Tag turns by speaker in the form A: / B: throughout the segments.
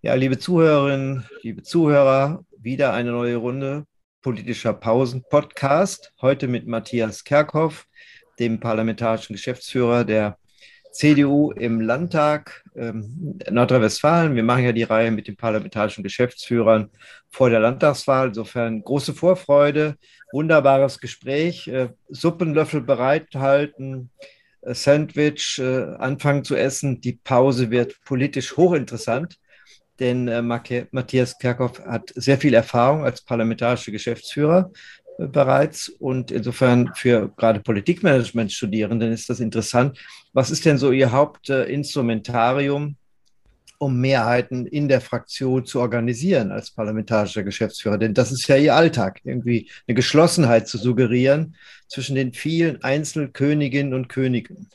A: Ja, liebe Zuhörerinnen, liebe Zuhörer, wieder eine neue Runde politischer Pausen-Podcast. Heute mit Matthias Kerkhoff, dem parlamentarischen Geschäftsführer der CDU im Landtag ähm, Nordrhein-Westfalen. Wir machen ja die Reihe mit den parlamentarischen Geschäftsführern vor der Landtagswahl. Insofern große Vorfreude, wunderbares Gespräch, äh, Suppenlöffel bereithalten, äh, Sandwich äh, anfangen zu essen. Die Pause wird politisch hochinteressant denn äh, Matthias Kerkhoff hat sehr viel Erfahrung als parlamentarischer Geschäftsführer äh, bereits und insofern für gerade Politikmanagement-Studierenden ist das interessant. Was ist denn so Ihr Hauptinstrumentarium, um Mehrheiten in der Fraktion zu organisieren als parlamentarischer Geschäftsführer? Denn das ist ja Ihr Alltag, irgendwie eine Geschlossenheit zu suggerieren zwischen den vielen Einzelköniginnen und Königen.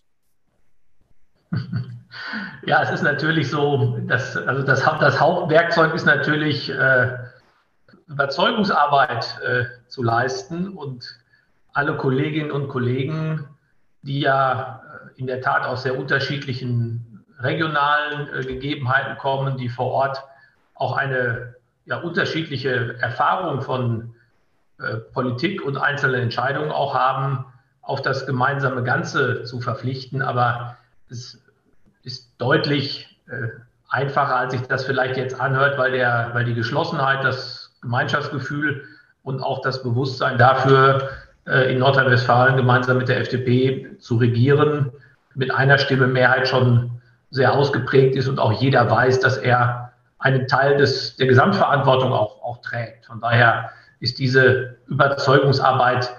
B: Ja, es ist natürlich so, dass, also das, das Hauptwerkzeug ist natürlich äh, Überzeugungsarbeit äh, zu leisten und alle Kolleginnen und Kollegen, die ja äh, in der Tat aus sehr unterschiedlichen regionalen äh, Gegebenheiten kommen, die vor Ort auch eine ja, unterschiedliche Erfahrung von äh, Politik und einzelnen Entscheidungen auch haben, auf das gemeinsame Ganze zu verpflichten. Aber es ist deutlich äh, einfacher, als sich das vielleicht jetzt anhört, weil, der, weil die Geschlossenheit, das Gemeinschaftsgefühl und auch das Bewusstsein dafür, äh, in Nordrhein-Westfalen gemeinsam mit der FDP zu regieren, mit einer Stimme Mehrheit schon sehr ausgeprägt ist und auch jeder weiß, dass er einen Teil des, der Gesamtverantwortung auch, auch trägt. Von daher ist diese Überzeugungsarbeit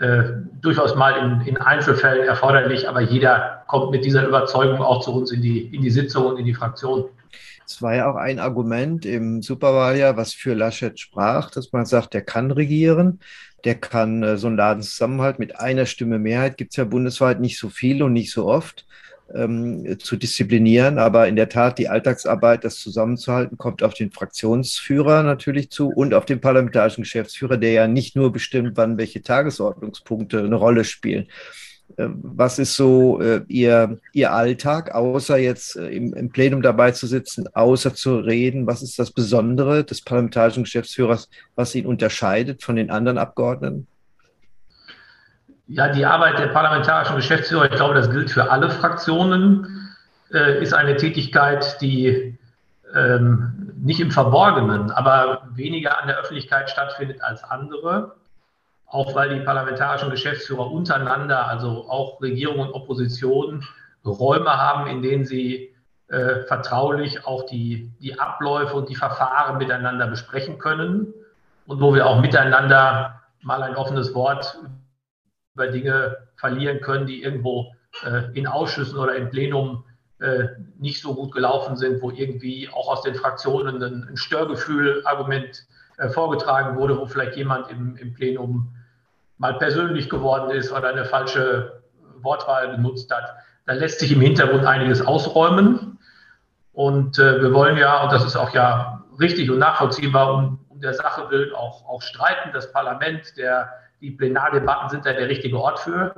B: äh, durchaus mal in, in, Einzelfällen erforderlich, aber jeder kommt mit dieser Überzeugung auch zu uns in die, in die Sitzung und in die Fraktion.
A: Es war ja auch ein Argument im Superwahljahr, was für Laschet sprach, dass man sagt, der kann regieren, der kann äh, so einen Laden zusammenhalten. Mit einer Stimme Mehrheit gibt es ja bundesweit nicht so viel und nicht so oft ähm, zu disziplinieren. Aber in der Tat, die Alltagsarbeit, das zusammenzuhalten, kommt auf den Fraktionsführer natürlich zu und auf den parlamentarischen Geschäftsführer, der ja nicht nur bestimmt, wann welche Tagesordnungspunkte eine Rolle spielen. Ähm, was ist so äh, Ihr, Ihr Alltag, außer jetzt äh, im, im Plenum dabei zu sitzen, außer zu reden? Was ist das Besondere des parlamentarischen Geschäftsführers, was ihn unterscheidet von den anderen Abgeordneten?
B: Ja, die Arbeit der parlamentarischen Geschäftsführer, ich glaube, das gilt für alle Fraktionen, äh, ist eine Tätigkeit, die ähm, nicht im Verborgenen, aber weniger an der Öffentlichkeit stattfindet als andere. Auch weil die parlamentarischen Geschäftsführer untereinander, also auch Regierung und Opposition, Räume haben, in denen sie äh, vertraulich auch die, die Abläufe und die Verfahren miteinander besprechen können und wo wir auch miteinander mal ein offenes Wort über Dinge verlieren können, die irgendwo äh, in Ausschüssen oder im Plenum äh, nicht so gut gelaufen sind, wo irgendwie auch aus den Fraktionen ein, ein Störgefühl-Argument äh, vorgetragen wurde, wo vielleicht jemand im, im Plenum mal persönlich geworden ist oder eine falsche Wortwahl genutzt hat. Da lässt sich im Hintergrund einiges ausräumen. Und äh, wir wollen ja, und das ist auch ja richtig und nachvollziehbar, um, um der Sache willen auch, auch streiten. Das Parlament, der die Plenardebatten sind da der richtige Ort für.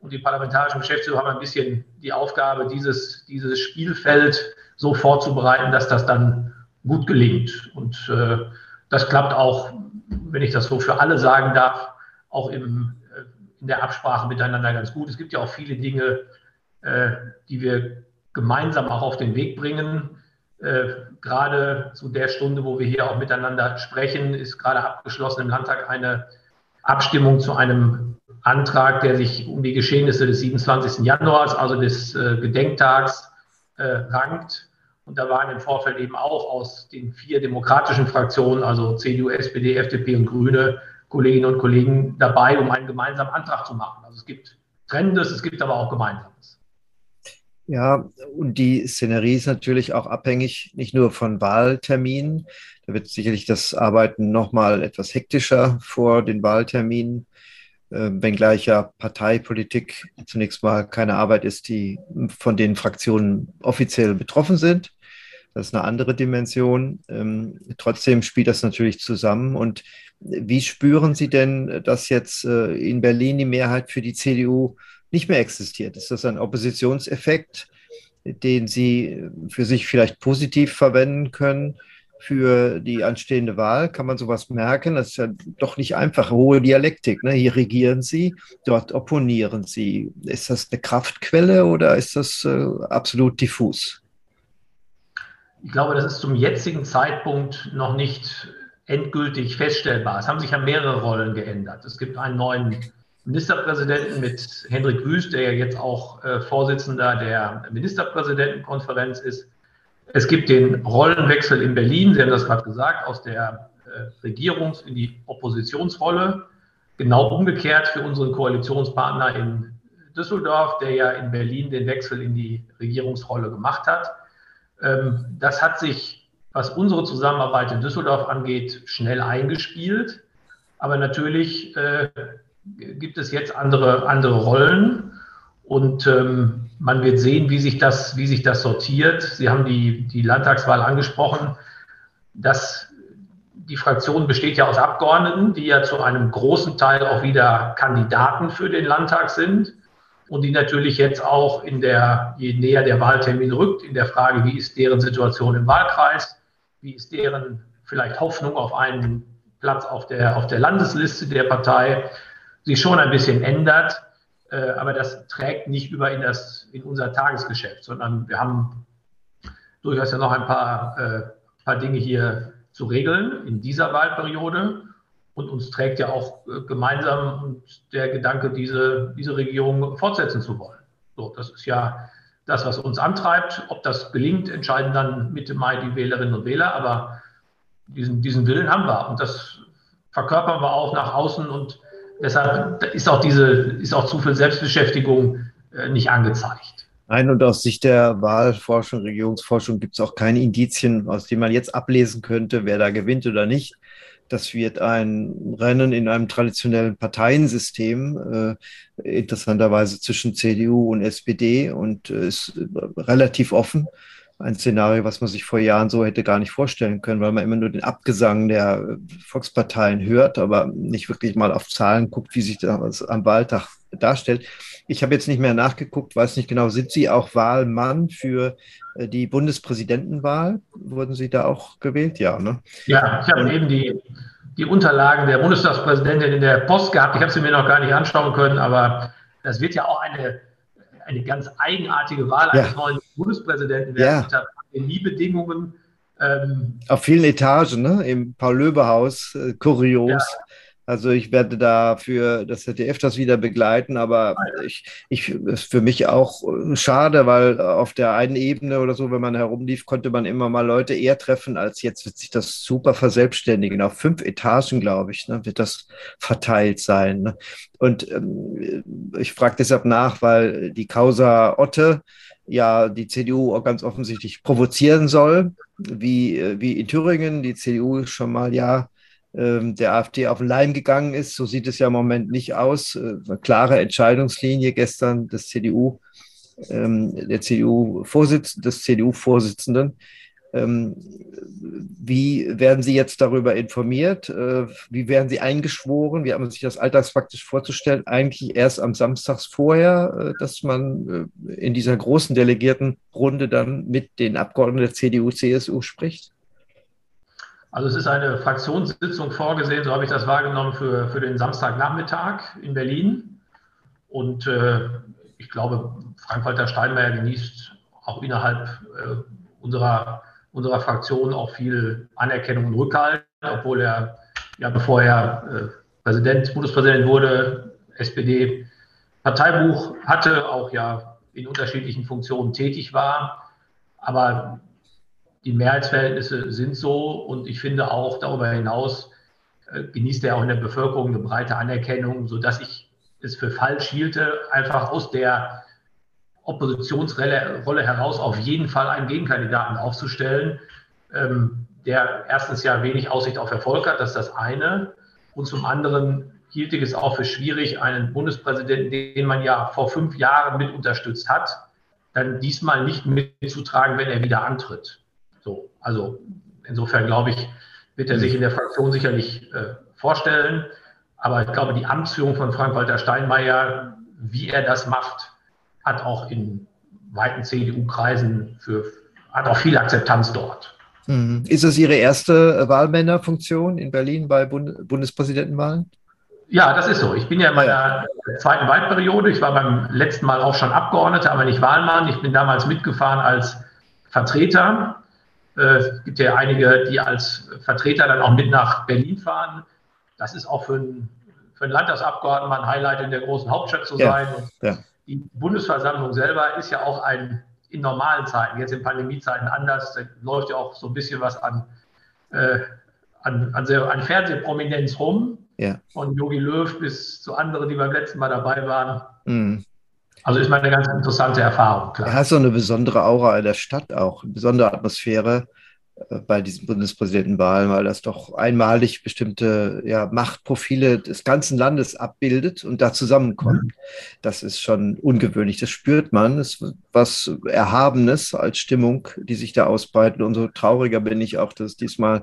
B: Und die parlamentarischen Geschäftsführer haben ein bisschen die Aufgabe, dieses, dieses Spielfeld so vorzubereiten, dass das dann gut gelingt. Und äh, das klappt auch, wenn ich das so für alle sagen darf, auch im, äh, in der Absprache miteinander ganz gut. Es gibt ja auch viele Dinge, äh, die wir gemeinsam auch auf den Weg bringen. Äh, gerade zu der Stunde, wo wir hier auch miteinander sprechen, ist gerade abgeschlossen im Landtag eine Abstimmung zu einem Antrag, der sich um die Geschehnisse des 27. Januars, also des äh, Gedenktags, äh, rankt. Und da waren im Vorfeld eben auch aus den vier demokratischen Fraktionen, also CDU, SPD, FDP und Grüne, Kolleginnen und Kollegen dabei, um einen gemeinsamen Antrag zu machen. Also es gibt Trennendes, es gibt aber auch Gemeinsames.
A: Ja, und die Szenerie ist natürlich auch abhängig, nicht nur von Wahlterminen, da wird sicherlich das Arbeiten nochmal etwas hektischer vor den Wahlterminen, äh, wenngleich ja Parteipolitik zunächst mal keine Arbeit ist, die von den Fraktionen offiziell betroffen sind. Das ist eine andere Dimension. Ähm, trotzdem spielt das natürlich zusammen. Und wie spüren Sie denn, dass jetzt äh, in Berlin die Mehrheit für die CDU nicht mehr existiert? Ist das ein Oppositionseffekt? den Sie für sich vielleicht positiv verwenden können für die anstehende Wahl? Kann man sowas merken? Das ist ja doch nicht einfach. Hohe Dialektik. Ne? Hier regieren Sie, dort opponieren Sie. Ist das eine Kraftquelle oder ist das äh, absolut diffus?
B: Ich glaube, das ist zum jetzigen Zeitpunkt noch nicht endgültig feststellbar. Es haben sich ja mehrere Rollen geändert. Es gibt einen neuen Ministerpräsidenten mit Hendrik Wüst, der ja jetzt auch äh, Vorsitzender der Ministerpräsidentenkonferenz ist. Es gibt den Rollenwechsel in Berlin, Sie haben das gerade gesagt, aus der äh, Regierungs- in die Oppositionsrolle. Genau umgekehrt für unseren Koalitionspartner in Düsseldorf, der ja in Berlin den Wechsel in die Regierungsrolle gemacht hat. Ähm, das hat sich, was unsere Zusammenarbeit in Düsseldorf angeht, schnell eingespielt. Aber natürlich äh, gibt es jetzt andere, andere Rollen. Und ähm, man wird sehen, wie sich, das, wie sich das sortiert. Sie haben die, die Landtagswahl angesprochen. Das, die Fraktion besteht ja aus Abgeordneten, die ja zu einem großen Teil auch wieder Kandidaten für den Landtag sind und die natürlich jetzt auch in der, je näher der Wahltermin rückt, in der Frage, wie ist deren Situation im Wahlkreis, wie ist deren vielleicht Hoffnung auf einen Platz auf der, auf der Landesliste der Partei, sich schon ein bisschen ändert. Äh, aber das trägt nicht über in, das, in unser Tagesgeschäft, sondern wir haben durchaus ja noch ein paar, äh, paar Dinge hier zu regeln in dieser Wahlperiode. Und uns trägt ja auch äh, gemeinsam der Gedanke, diese, diese Regierung fortsetzen zu wollen. So, das ist ja das, was uns antreibt. Ob das gelingt, entscheiden dann Mitte Mai die Wählerinnen und Wähler. Aber diesen, diesen Willen haben wir. Und das verkörpern wir auch nach außen und Deshalb ist auch diese, ist auch zu viel Selbstbeschäftigung äh, nicht angezeigt.
A: Nein, und aus Sicht der Wahlforschung, Regierungsforschung gibt es auch keine Indizien, aus denen man jetzt ablesen könnte, wer da gewinnt oder nicht. Das wird ein Rennen in einem traditionellen Parteiensystem, äh, interessanterweise zwischen CDU und SPD und äh, ist relativ offen ein Szenario, was man sich vor Jahren so hätte gar nicht vorstellen können, weil man immer nur den Abgesang der Volksparteien hört, aber nicht wirklich mal auf Zahlen guckt, wie sich das am Wahltag darstellt. Ich habe jetzt nicht mehr nachgeguckt, weiß nicht genau, sind Sie auch Wahlmann für äh, die Bundespräsidentenwahl? Wurden Sie da auch gewählt? Ja, ne?
B: Ja, ich habe eben die, die Unterlagen der Bundestagspräsidentin in der Post gehabt. Ich habe sie mir noch gar nicht anschauen können, aber das wird ja auch eine eine ganz eigenartige Wahl eines neuen Bundespräsidenten werden, ja. unter Pandemiebedingungen.
A: Ähm, Auf vielen Etagen, ne? im Paul-Löbe-Haus, äh, kurios. Ja. Also ich werde da für das ZDF das wieder begleiten, aber ich, ich ist für mich auch äh, schade, weil auf der einen Ebene oder so, wenn man herumlief, konnte man immer mal Leute eher treffen, als jetzt wird sich das super verselbstständigen. Auf fünf Etagen, glaube ich, ne, wird das verteilt sein. Ne? Und ähm, ich frage deshalb nach, weil die Causa Otte ja die CDU auch ganz offensichtlich provozieren soll, wie, äh, wie in Thüringen die CDU schon mal ja der AfD auf den Leim gegangen ist. So sieht es ja im Moment nicht aus. Äh, eine klare Entscheidungslinie gestern des CDU, ähm, der CDU-Vorsitzenden, des CDU-Vorsitzenden. Ähm, wie werden Sie jetzt darüber informiert? Äh, wie werden Sie eingeschworen? Wie haben Sie sich das alltagsfaktisch vorzustellen? Eigentlich erst am Samstags vorher, äh, dass man in dieser großen Delegiertenrunde dann mit den Abgeordneten der CDU, CSU spricht?
B: Also es ist eine Fraktionssitzung vorgesehen, so habe ich das wahrgenommen, für, für den Samstagnachmittag in Berlin. Und äh, ich glaube, Frank-Walter Steinmeier genießt auch innerhalb äh, unserer, unserer Fraktion auch viel Anerkennung und Rückhalt, obwohl er, ja, bevor er äh, Präsident, Bundespräsident wurde, SPD-Parteibuch hatte, auch ja in unterschiedlichen Funktionen tätig war. Aber die Mehrheitsverhältnisse sind so und ich finde auch darüber hinaus äh, genießt er auch in der Bevölkerung eine breite Anerkennung, sodass ich es für falsch hielte, einfach aus der Oppositionsrolle heraus auf jeden Fall einen Gegenkandidaten aufzustellen, ähm, der erstens ja wenig Aussicht auf Erfolg hat, das ist das eine. Und zum anderen hielt ich es auch für schwierig, einen Bundespräsidenten, den man ja vor fünf Jahren mit unterstützt hat, dann diesmal nicht mitzutragen, wenn er wieder antritt. So, also insofern glaube ich, wird er sich in der Fraktion sicherlich äh, vorstellen. Aber ich glaube, die Amtsführung von Frank-Walter Steinmeier, wie er das macht, hat auch in weiten CDU-Kreisen für, hat auch viel Akzeptanz dort.
A: Mhm. Ist es Ihre erste Wahlmännerfunktion in Berlin bei Bund Bundespräsidentenwahlen?
B: Ja, das ist so. Ich bin ja in meiner zweiten Wahlperiode. Ich war beim letzten Mal auch schon Abgeordneter, aber nicht Wahlmann. Ich bin damals mitgefahren als Vertreter. Äh, es gibt ja einige, die als Vertreter dann auch mit nach Berlin fahren. Das ist auch für einen, für einen Landtagsabgeordneten mal ein Highlight, in der großen Hauptstadt zu sein. Ja, ja. Die Bundesversammlung selber ist ja auch ein in normalen Zeiten, jetzt in Pandemiezeiten anders. Da läuft ja auch so ein bisschen was an, äh, an, an, an Fernsehprominenz rum. Ja. Von Yogi Löw bis zu anderen, die beim letzten Mal dabei waren. Mhm. Also ist mal eine ganz interessante Erfahrung.
A: Klar. Er hat so eine besondere Aura in der Stadt auch, eine besondere Atmosphäre äh, bei diesen Bundespräsidentenwahlen, weil das doch einmalig bestimmte ja, Machtprofile des ganzen Landes abbildet und da zusammenkommt. Mhm. Das ist schon ungewöhnlich. Das spürt man. Das ist was Erhabenes als Stimmung, die sich da ausbreitet. Und so trauriger bin ich auch, dass es diesmal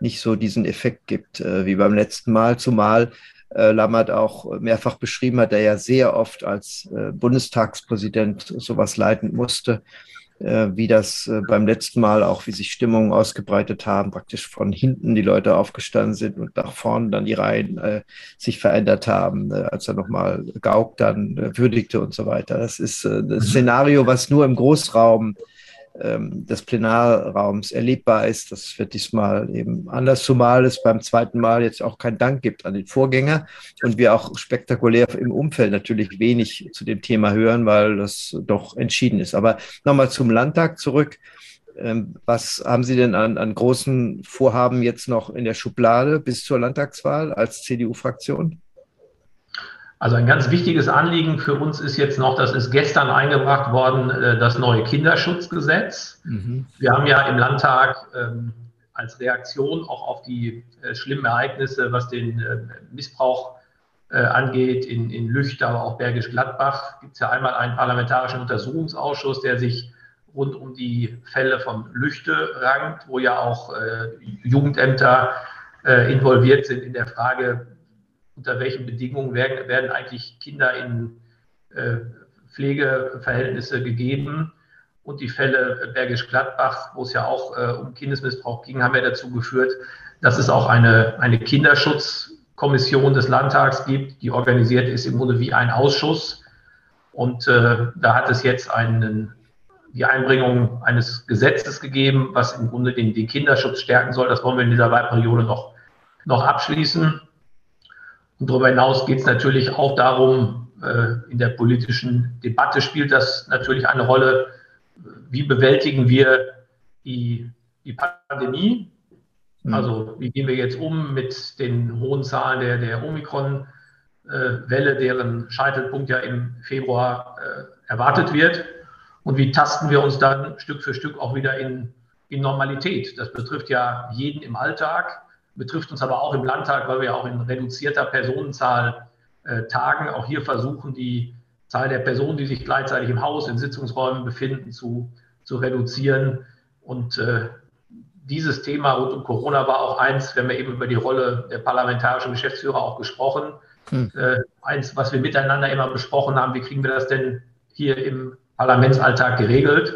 A: nicht so diesen Effekt gibt äh, wie beim letzten Mal, zumal äh, Lammert auch mehrfach beschrieben hat, der ja sehr oft als äh, Bundestagspräsident sowas leiten musste äh, wie das äh, beim letzten Mal auch, wie sich Stimmungen ausgebreitet haben, praktisch von hinten die Leute aufgestanden sind und nach vorne dann die Reihen äh, sich verändert haben, äh, als er nochmal Gauck dann äh, würdigte und so weiter. Das ist äh, das mhm. Szenario, was nur im Großraum ähm, des Plenarraums erlebbar ist. Das wird diesmal eben anders, zumal es beim zweiten Mal jetzt auch keinen Dank gibt an den Vorgänger und wir auch spektakulär im Umfeld natürlich wenig zu dem Thema hören, weil das doch entschieden ist. Aber nochmal zum Landtag zurück. Ähm, was haben Sie denn an, an großen Vorhaben jetzt noch in der Schublade bis zur Landtagswahl als CDU-Fraktion?
B: Also ein ganz wichtiges Anliegen für uns ist jetzt noch, das ist gestern eingebracht worden, äh, das neue Kinderschutzgesetz. Mhm. Wir haben ja im Landtag ähm, als Reaktion auch auf die äh, schlimmen Ereignisse, was den äh, Missbrauch angeht, in, in Lüchter, aber auch Bergisch Gladbach, gibt es ja einmal einen parlamentarischen Untersuchungsausschuss, der sich rund um die Fälle von Lüchte rankt, wo ja auch Jugendämter involviert sind in der Frage, unter welchen Bedingungen werden, werden eigentlich Kinder in äh, Pflegeverhältnisse gegeben. Und die Fälle Bergisch Gladbach, wo es ja auch äh, um Kindesmissbrauch ging, haben ja dazu geführt, dass es auch eine, eine Kinderschutzkommission des Landtags gibt, die organisiert ist im Grunde wie ein Ausschuss. Und äh, da hat es jetzt einen, die Einbringung eines Gesetzes gegeben, was im Grunde den, den Kinderschutz stärken soll. Das wollen wir in dieser Wahlperiode noch, noch abschließen. Und darüber hinaus geht es natürlich auch darum, äh, in der politischen Debatte spielt das natürlich eine Rolle, wie bewältigen wir die, die Pandemie? Mhm. Also wie gehen wir jetzt um mit den hohen Zahlen der, der Omikron-Welle, deren Scheitelpunkt ja im Februar äh, erwartet wird? Und wie tasten wir uns dann Stück für Stück auch wieder in, in Normalität? Das betrifft ja jeden im Alltag betrifft uns aber auch im Landtag, weil wir auch in reduzierter Personenzahl äh, tagen. Auch hier versuchen, die Zahl der Personen, die sich gleichzeitig im Haus, in Sitzungsräumen befinden, zu, zu reduzieren. Und äh, dieses Thema rund um Corona war auch eins, wir haben ja eben über die Rolle der parlamentarischen Geschäftsführer auch gesprochen. Hm. Äh, eins, was wir miteinander immer besprochen haben, wie kriegen wir das denn hier im Parlamentsalltag geregelt?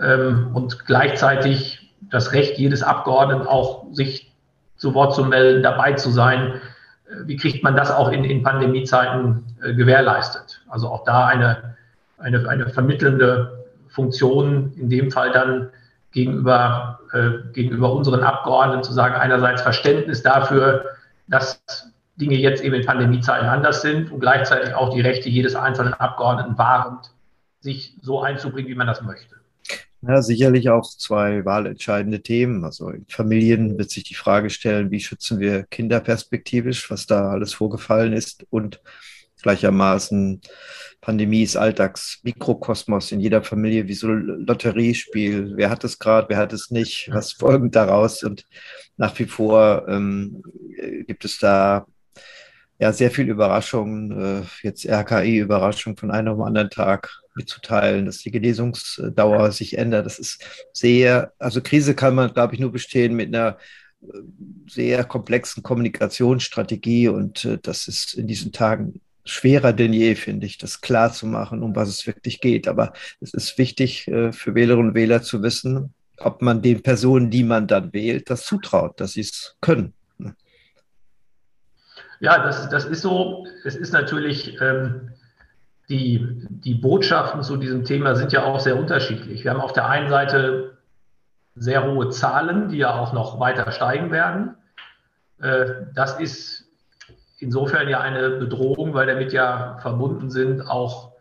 B: Ähm, und gleichzeitig das Recht jedes Abgeordneten auch, sich zu Wort zu melden, dabei zu sein. Äh, wie kriegt man das auch in, in Pandemiezeiten äh, gewährleistet? Also auch da eine, eine, eine vermittelnde Funktion, in dem Fall dann gegenüber, äh, gegenüber unseren Abgeordneten zu sagen, einerseits Verständnis dafür, dass Dinge jetzt eben in Pandemiezeiten anders sind und gleichzeitig auch die Rechte jedes einzelnen Abgeordneten wahrend, sich so einzubringen, wie man das möchte.
A: Ja, sicherlich auch zwei wahlentscheidende Themen. Also in Familien wird sich die Frage stellen, wie schützen wir Kinder perspektivisch, was da alles vorgefallen ist und gleichermaßen Pandemie ist Alltagsmikrokosmos in jeder Familie, wie so ein Lotteriespiel. Wer hat es gerade, wer hat es nicht, was folgt daraus? Und nach wie vor ähm, gibt es da ja sehr viel Überraschungen, äh, jetzt RKI-Überraschung von einem auf anderen Tag mitzuteilen, dass die Genesungsdauer sich ändert. Das ist sehr, also Krise kann man, glaube ich, nur bestehen mit einer äh, sehr komplexen Kommunikationsstrategie und äh, das ist in diesen Tagen schwerer denn je, finde ich, das klar zu machen, um was es wirklich geht. Aber es ist wichtig äh, für Wählerinnen und Wähler zu wissen, ob man den Personen, die man dann wählt, das zutraut, dass sie es können.
B: Ja, das, das ist so. Es ist natürlich, ähm, die, die Botschaften zu diesem Thema sind ja auch sehr unterschiedlich. Wir haben auf der einen Seite sehr hohe Zahlen, die ja auch noch weiter steigen werden. Äh, das ist insofern ja eine Bedrohung, weil damit ja verbunden sind auch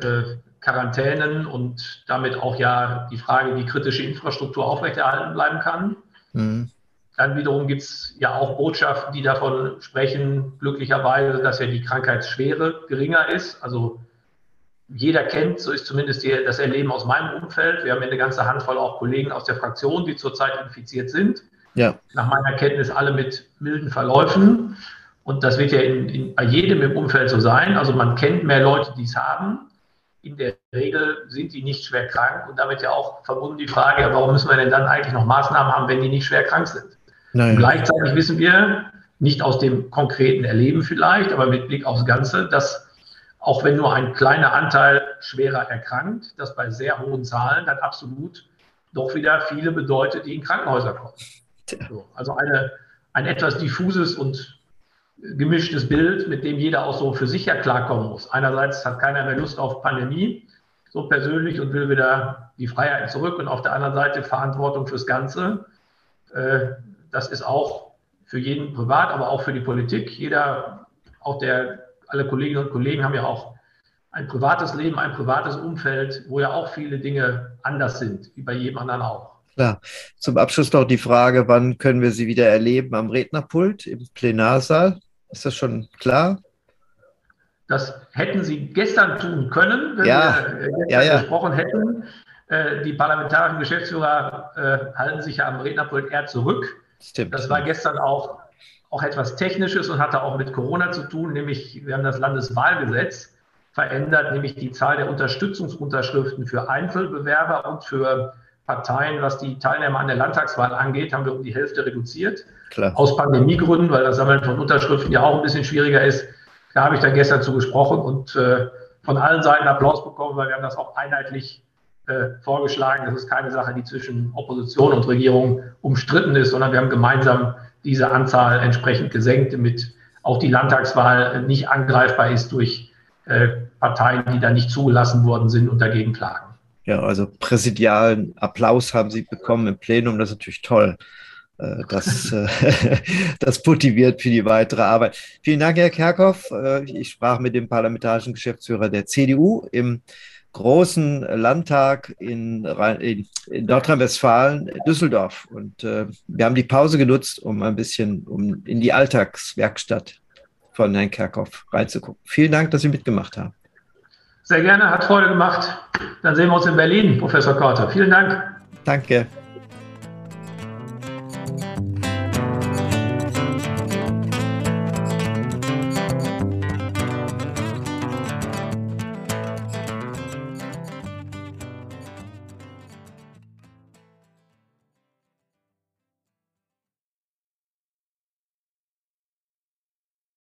B: äh, Quarantänen und damit auch ja die Frage, wie kritische Infrastruktur aufrechterhalten bleiben kann. Mhm. Dann wiederum gibt es ja auch Botschaften, die davon sprechen, glücklicherweise, dass ja die Krankheitsschwere geringer ist. Also jeder kennt, so ist zumindest die, das Erleben aus meinem Umfeld. Wir haben eine ganze Handvoll auch Kollegen aus der Fraktion, die zurzeit infiziert sind. Ja. Nach meiner Kenntnis alle mit milden Verläufen. Und das wird ja in, in, bei jedem im Umfeld so sein. Also man kennt mehr Leute, die es haben. In der Regel sind die nicht schwer krank und damit ja auch verbunden die Frage, warum müssen wir denn dann eigentlich noch Maßnahmen haben, wenn die nicht schwer krank sind? Nein. gleichzeitig wissen wir, nicht aus dem konkreten Erleben vielleicht, aber mit Blick aufs Ganze, dass auch wenn nur ein kleiner Anteil schwerer erkrankt, das bei sehr hohen Zahlen dann absolut doch wieder viele bedeutet, die in Krankenhäuser kommen. So, also eine, ein etwas diffuses und gemischtes Bild, mit dem jeder auch so für sich ja klarkommen muss. Einerseits hat keiner mehr Lust auf Pandemie, so persönlich und will wieder die Freiheiten zurück und auf der anderen Seite Verantwortung fürs Ganze. Äh, das ist auch für jeden privat, aber auch für die Politik. Jeder, auch der, alle Kolleginnen und Kollegen haben ja auch ein privates Leben, ein privates Umfeld, wo ja auch viele Dinge anders sind, wie bei jedem anderen auch.
A: Klar. Zum Abschluss noch die Frage, wann können wir Sie wieder erleben am Rednerpult im Plenarsaal? Ist das schon klar?
B: Das hätten Sie gestern tun können, wenn
A: ja.
B: wir gestern ja, ja. gesprochen hätten. Äh, die parlamentarischen Geschäftsführer äh, halten sich ja am Rednerpult eher zurück. Stimmt. Das war gestern auch, auch etwas Technisches und hatte auch mit Corona zu tun, nämlich wir haben das Landeswahlgesetz verändert, nämlich die Zahl der Unterstützungsunterschriften für Einzelbewerber und für Parteien, was die Teilnehmer an der Landtagswahl angeht, haben wir um die Hälfte reduziert. Klar. Aus Pandemiegründen, weil das Sammeln von Unterschriften ja auch ein bisschen schwieriger ist. Da habe ich dann gestern zu gesprochen und äh, von allen Seiten Applaus bekommen, weil wir haben das auch einheitlich vorgeschlagen. Das ist keine Sache, die zwischen Opposition und Regierung umstritten ist, sondern wir haben gemeinsam diese Anzahl entsprechend gesenkt, damit auch die Landtagswahl nicht angreifbar ist durch äh, Parteien, die da nicht zugelassen worden sind und dagegen klagen.
A: Ja, also präsidialen Applaus haben Sie bekommen im Plenum, das ist natürlich toll. Äh, das, äh, das motiviert für die weitere Arbeit. Vielen Dank, Herr Kerkhoff. Äh, ich sprach mit dem parlamentarischen Geschäftsführer der CDU im großen Landtag in, in, in Nordrhein-Westfalen, Düsseldorf. Und äh, wir haben die Pause genutzt, um ein bisschen um in die Alltagswerkstatt von Herrn Kerkhoff reinzugucken. Vielen Dank, dass Sie mitgemacht haben.
B: Sehr gerne, hat Freude gemacht. Dann sehen wir uns in Berlin, Professor Korte. Vielen Dank.
A: Danke.